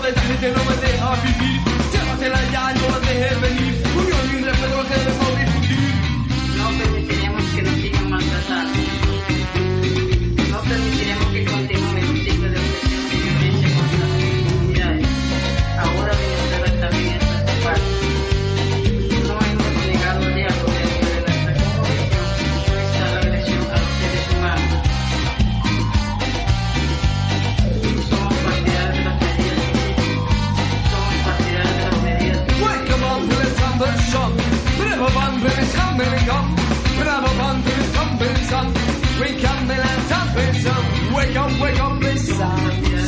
Tell us I know what they have believed. We're only in the. son. Brabant Wilson, Wilson. Brabant Wilson, Wilson. We can be lands up, Wilson. Wake up, wake up, Wilson.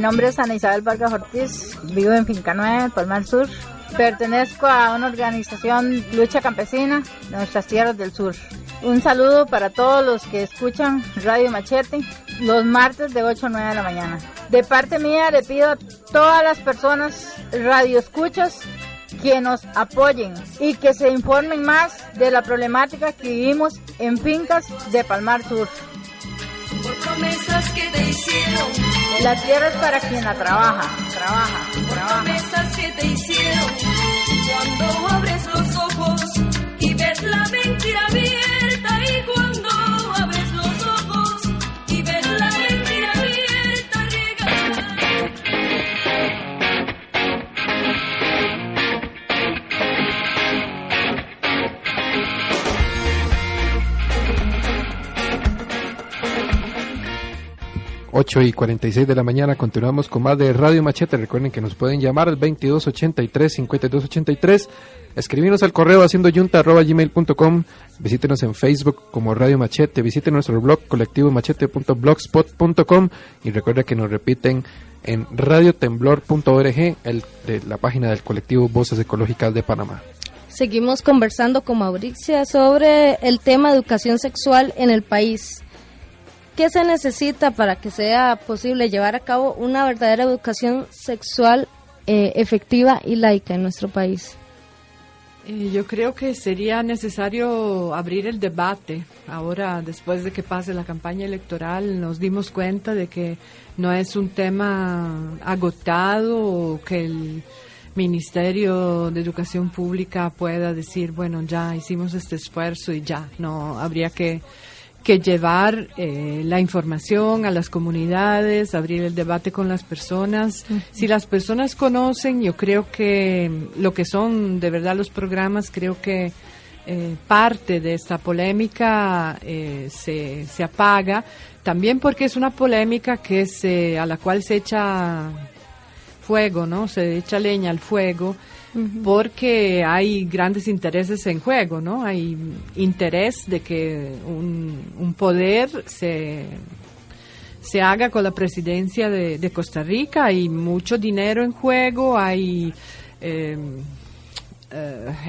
Nombre es Ana Isabel Vargas Ortiz, vivo en Finca 9, Palmar Sur. Pertenezco a una organización Lucha Campesina nuestras tierras del sur. Un saludo para todos los que escuchan Radio Machete los martes de 8 a 9 de la mañana. De parte mía le pido a todas las personas radioescuchas que nos apoyen y que se informen más de la problemática que vivimos en fincas de Palmar Sur. Por promesas que te hicieron. La tierra es para quien la trabaja, trabaja, Por trabaja. promesas que te hicieron. Cuando abres los ojos y ves la mentira abierta 8 y 46 de la mañana continuamos con más de Radio Machete. Recuerden que nos pueden llamar al 2283-5283, escribirnos al correo haciendo yunta.gmail.com, visítenos en Facebook como Radio Machete, visiten nuestro blog colectivo machete.blogspot.com y recuerden que nos repiten en radiotemblor.org, el, de la página del colectivo Voces Ecológicas de Panamá. Seguimos conversando con Mauricia sobre el tema educación sexual en el país. ¿Qué se necesita para que sea posible llevar a cabo una verdadera educación sexual eh, efectiva y laica en nuestro país? Eh, yo creo que sería necesario abrir el debate. Ahora, después de que pase la campaña electoral, nos dimos cuenta de que no es un tema agotado o que el Ministerio de Educación Pública pueda decir, bueno, ya hicimos este esfuerzo y ya. No, habría que, que llevar eh, la información a las comunidades, abrir el debate con las personas. Si las personas conocen, yo creo que lo que son de verdad los programas, creo que eh, parte de esta polémica eh, se, se apaga, también porque es una polémica que se, a la cual se echa fuego, ¿no? Se echa leña al fuego porque hay grandes intereses en juego, ¿no? Hay interés de que un, poder se, se haga con la presidencia de, Costa Rica, hay mucho dinero en juego, hay eh,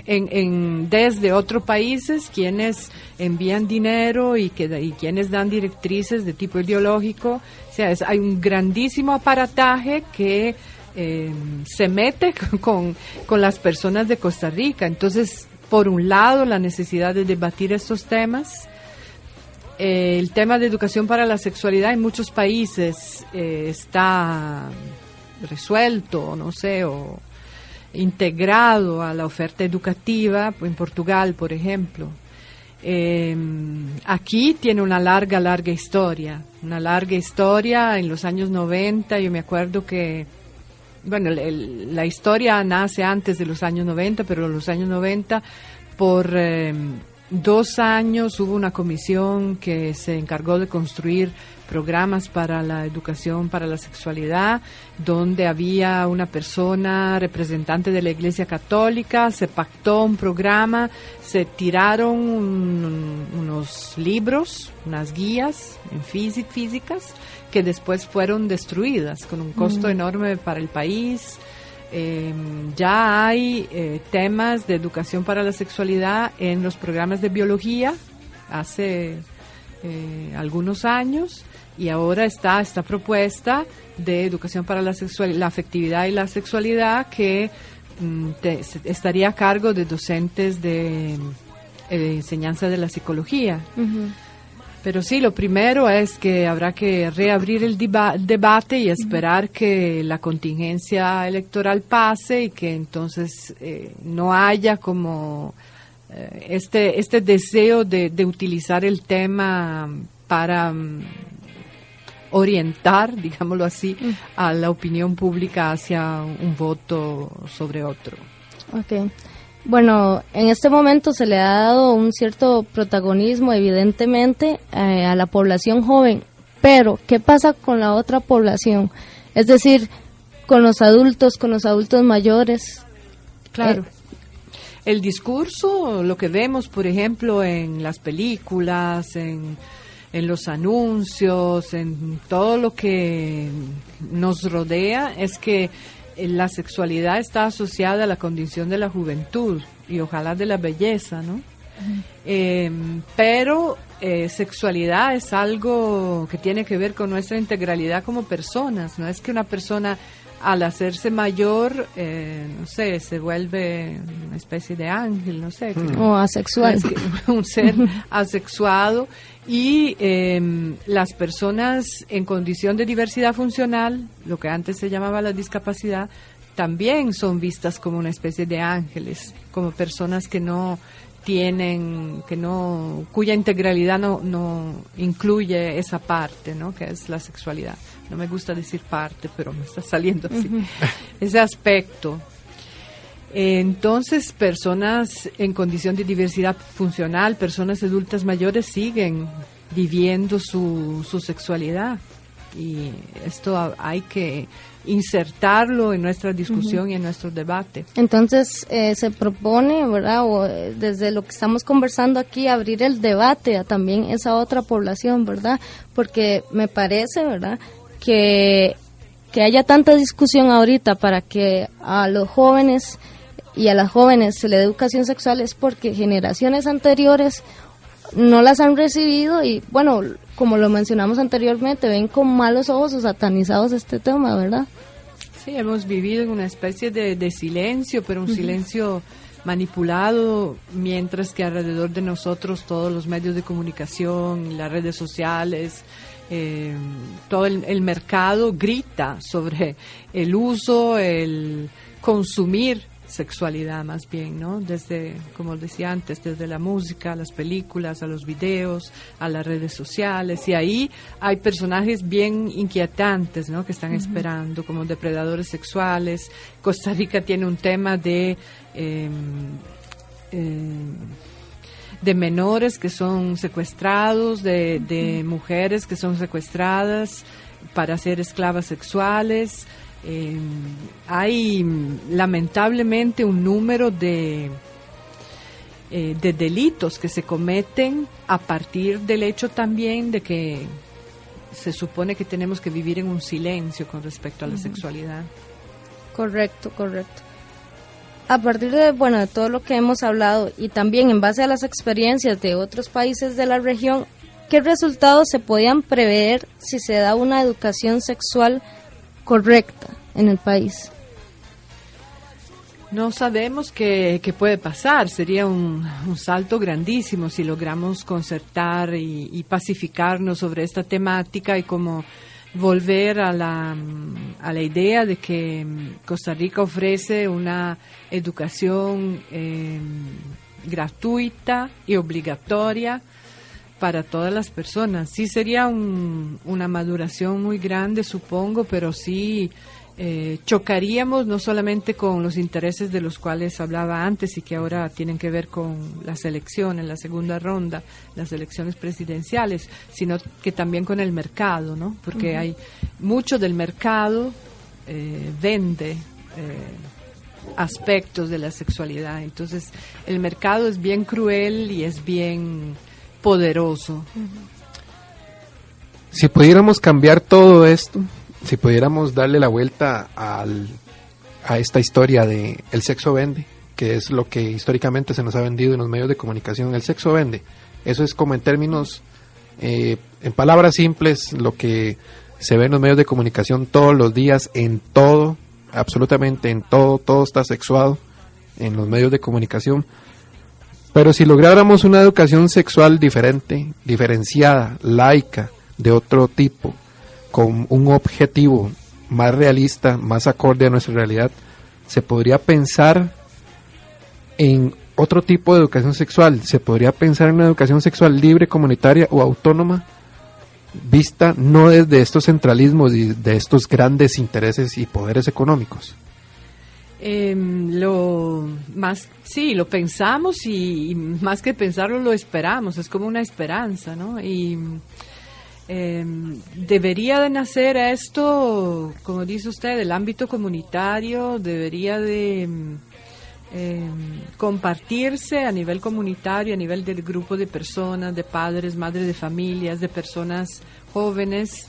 en, en- desde otros países quienes envían dinero y, que, y quienes dan directrices de tipo ideológico. O sea, es- hay un grandísimo aparataje que eh, se mete con, con las personas de Costa Rica. Entonces, por un lado, la necesidad de debatir estos temas. Eh, el tema de educación para la sexualidad en muchos países eh, está resuelto, no sé, o integrado a la oferta educativa, en Portugal, por ejemplo. Aquí tiene una larga, larga historia, una larga historia en los años 90, yo me acuerdo que, bueno, el- el- la historia nace antes de los años 90, pero en los años 90, por eh, dos años hubo una comisión que se encargó de construir programas para la educación para la sexualidad, donde había una persona representante de la Iglesia Católica, se pactó un programa, se tiraron un- unos libros, unas guías en físi- físicas, que después fueron destruidas con un costo Mm. enorme para el país. Eh, ya hay eh, temas de educación para la sexualidad en los programas de biología hace eh, algunos años y ahora está esta propuesta de educación para la la afectividad y la sexualidad que mm, te- estaría a cargo de docentes de eh, enseñanza de la psicología. Pero sí, lo primero es que habrá que reabrir el deba- debate y esperar que la contingencia electoral pase y que entonces eh, no haya como eh, este, este deseo de, de utilizar el tema para mm, orientar, digámoslo así, a la opinión pública hacia un voto sobre otro. Ok. Bueno, en este momento se le ha dado un cierto protagonismo, evidentemente, eh, a la población joven. Pero, ¿qué pasa con la otra población? Es decir, con los adultos, con los adultos mayores. Claro. el discurso, lo que vemos, por ejemplo, en las películas, en, en los anuncios, en todo lo que nos rodea, es que la sexualidad está asociada a la condición de la juventud y ojalá de la belleza, ¿no? Eh, pero eh, sexualidad es algo que tiene que ver con nuestra integralidad como personas, no es que una persona al hacerse mayor, eh, no sé, se vuelve una especie de ángel, no sé. O asexual. Un ser asexuado. Y em, las personas en condición de diversidad funcional, lo que antes se llamaba la discapacidad, también son vistas como una especie de ángeles, como personas que no tienen que no cuya integralidad no, no incluye esa parte no que es la sexualidad no me gusta decir parte pero me está saliendo así ese aspecto entonces personas en condición de diversidad funcional personas adultas mayores siguen viviendo su, su sexualidad y esto hay que insertarlo en nuestra discusión y en nuestro debate. Entonces eh, se propone, ¿verdad? O, eh, desde lo que estamos conversando aquí, abrir el debate a también esa otra población, ¿verdad? Porque me parece, ¿verdad? Que, que haya tanta discusión ahorita para que a los jóvenes y a las jóvenes se le dé educación sexual es porque generaciones anteriores no las han recibido y bueno, como lo mencionamos anteriormente, ven con malos ojos o satanizados este tema, ¿verdad? Sí, hemos vivido en una especie de, silencio, pero un silencio manipulado, mientras que alrededor de nosotros todos los medios de comunicación, las redes sociales, eh, todo el mercado grita sobre el uso, el consumir sexualidad más bien, ¿no? Desde, como decía antes, desde la música, a las películas, a los videos, a las redes sociales. Y ahí hay personajes bien inquietantes, ¿no? Que están esperando, como depredadores sexuales. Costa Rica tiene un tema de... Em, em, de menores que son secuestrados, de, de mujeres que son secuestradas para ser esclavas sexuales, eh, hay lamentablemente un número de, eh, de delitos que se cometen a partir del hecho también de que se supone que tenemos que vivir en un silencio con respecto a la sexualidad. Correcto, correcto. A partir de bueno de todo lo que hemos hablado y también en base a las experiencias de otros países de la región, ¿qué resultados se podían prever si se da una educación sexual correcta en el país? No sabemos qué, puede pasar. Sería un, salto grandísimo si logramos concertar y, pacificarnos sobre esta temática y como volver a la, a la idea de que Costa Rica ofrece una educación em, gratuita y obligatoria para todas las personas. Sí sería una maduración muy grande, supongo, pero sí eh, chocaríamos no solamente con los intereses de los cuales hablaba antes y que ahora tienen que ver con las elecciones, la segunda ronda, las elecciones presidenciales, sino que también con el mercado, ¿no? Porque hay mucho del mercado eh, vende. Eh, aspectos de la sexualidad. Entonces, el mercado es bien cruel y es bien poderoso. Si pudiéramos cambiar todo esto, si pudiéramos darle la vuelta al, a esta historia de el sexo vende, que es lo que históricamente se nos ha vendido en los medios de comunicación, el sexo vende. Eso es como en términos, eh, en palabras simples, lo que se ve en los medios de comunicación todos los días, en todo, absolutamente en todo, todo está sexuado en los medios de comunicación. Pero si lográramos una educación sexual diferente, diferenciada, laica, de otro tipo, con un objetivo más realista, más acorde a nuestra realidad, se podría pensar en otro tipo de educación sexual, se podría pensar en una educación sexual libre, comunitaria o autónoma, vista no desde estos centralismos y de estos grandes intereses y poderes económicos. Em, lo más, sí, lo pensamos y, más que pensarlo lo esperamos, es como una esperanza, ¿no? Y em, debería de nacer esto, como dice usted, del ámbito comunitario, debería de eh, compartirse a nivel comunitario, a nivel del grupo de personas, de padres, madres de familias, de personas jóvenes,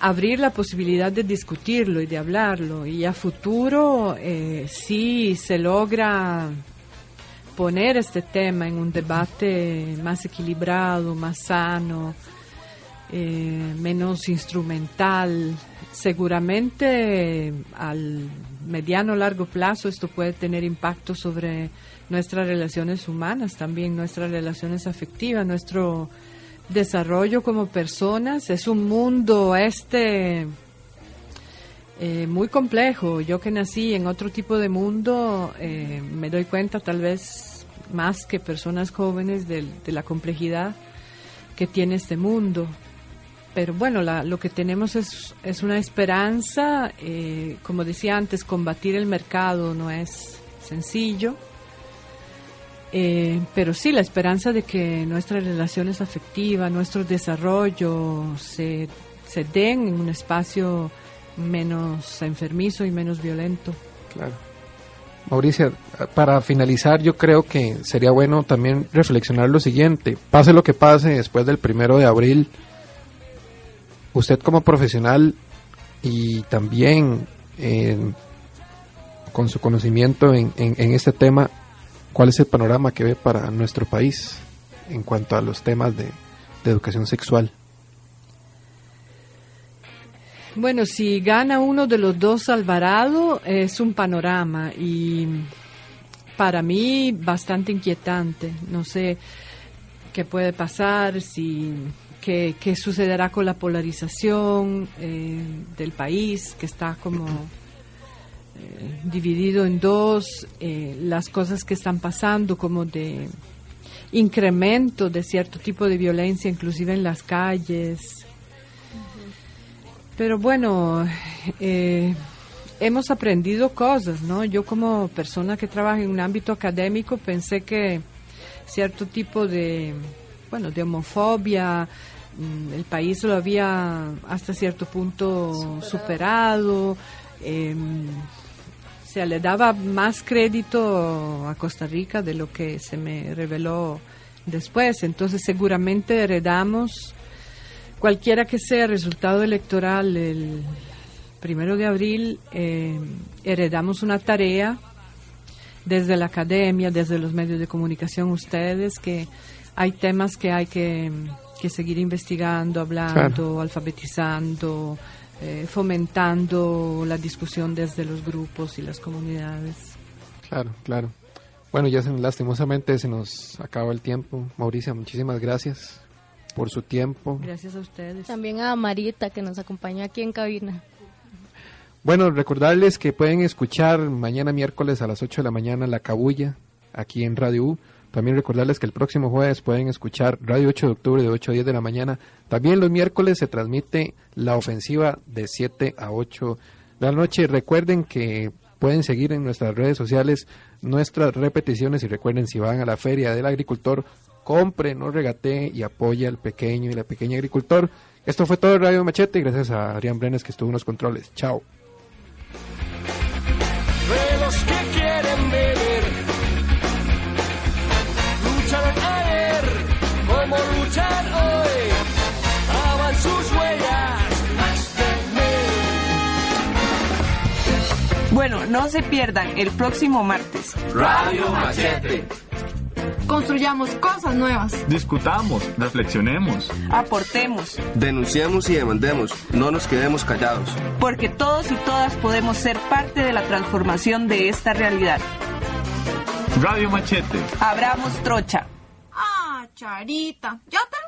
abrir la posibilidad de discutirlo y de hablarlo. Y a futuro, eh, si se logra poner este tema en un debate más equilibrado, más sano, eh, menos instrumental, seguramente al mediano o largo plazo esto puede tener impacto sobre nuestras relaciones humanas, también nuestras relaciones afectivas, nuestro desarrollo como personas. Es un mundo este eh, muy complejo. Yo que nací en otro tipo de mundo, eh, me doy cuenta tal vez más que personas jóvenes de, de la complejidad que tiene este mundo. Pero bueno, la, lo que tenemos es, es una esperanza. Eh, como decía antes, combatir el mercado no es sencillo. Eh, pero sí, la esperanza de que nuestras relaciones afectivas, nuestro desarrollo se, se den en un espacio menos enfermizo y menos violento. Claro. Mauricia, para finalizar, yo creo que sería bueno también reflexionar lo siguiente. Pase lo que pase después del primero de abril, usted como profesional y también eh, con su conocimiento en, en, este tema, ¿cuál es el panorama que ve para nuestro país en cuanto a los temas de, de educación sexual? Bueno, si gana uno de los dos Alvarado, es un panorama y para mí bastante inquietante. No sé qué puede pasar, si qué, qué sucederá con la polarización eh, del país, que está como eh, dividido en dos, eh, las cosas que están pasando como de incremento de cierto tipo de violencia, inclusive en las calles. Pero bueno, eh, hemos aprendido cosas, ¿no? Yo como persona que trabaja en un ámbito académico pensé que cierto tipo de, bueno, de homofobia, mm, el país lo había hasta cierto punto superado. Eh, o sea, le daba más crédito a Costa Rica de lo que se me reveló después. Entonces seguramente heredamos cualquiera que sea el resultado electoral el primero de abril, eh, heredamos una tarea desde la academia, desde los medios de comunicación, ustedes, que hay temas que hay que, que seguir investigando, hablando, claro. alfabetizando, eh, fomentando la discusión desde los grupos y las comunidades. Claro, claro. Bueno, ya se, lastimosamente se nos acaba el tiempo. Mauricia, muchísimas gracias por su tiempo. Gracias a ustedes. También a Marita que nos acompaña aquí en cabina. Bueno, recordarles que pueden escuchar mañana miércoles a las 8 de la mañana La Cabulla aquí en Radio U. También recordarles que el próximo jueves pueden escuchar Radio 8 de octubre de 8 a 10 de la mañana. También los miércoles se transmite la ofensiva de 7 a 8 de la noche. Recuerden que pueden seguir en nuestras redes sociales nuestras repeticiones y recuerden si van a la feria del agricultor compre, no regatee y apoya al pequeño y la pequeña agricultor. Esto fue todo Radio Machete y gracias a Arián Brenes que estuvo en los controles. Chao. No se pierdan el próximo martes. Radio Machete. Construyamos cosas nuevas. Discutamos, reflexionemos. Aportemos. Denunciemos y demandemos. No nos quedemos callados. Porque todos y todas podemos ser parte de la transformación de esta realidad. Radio Machete. Abramos trocha. Ah, Charita. Ya te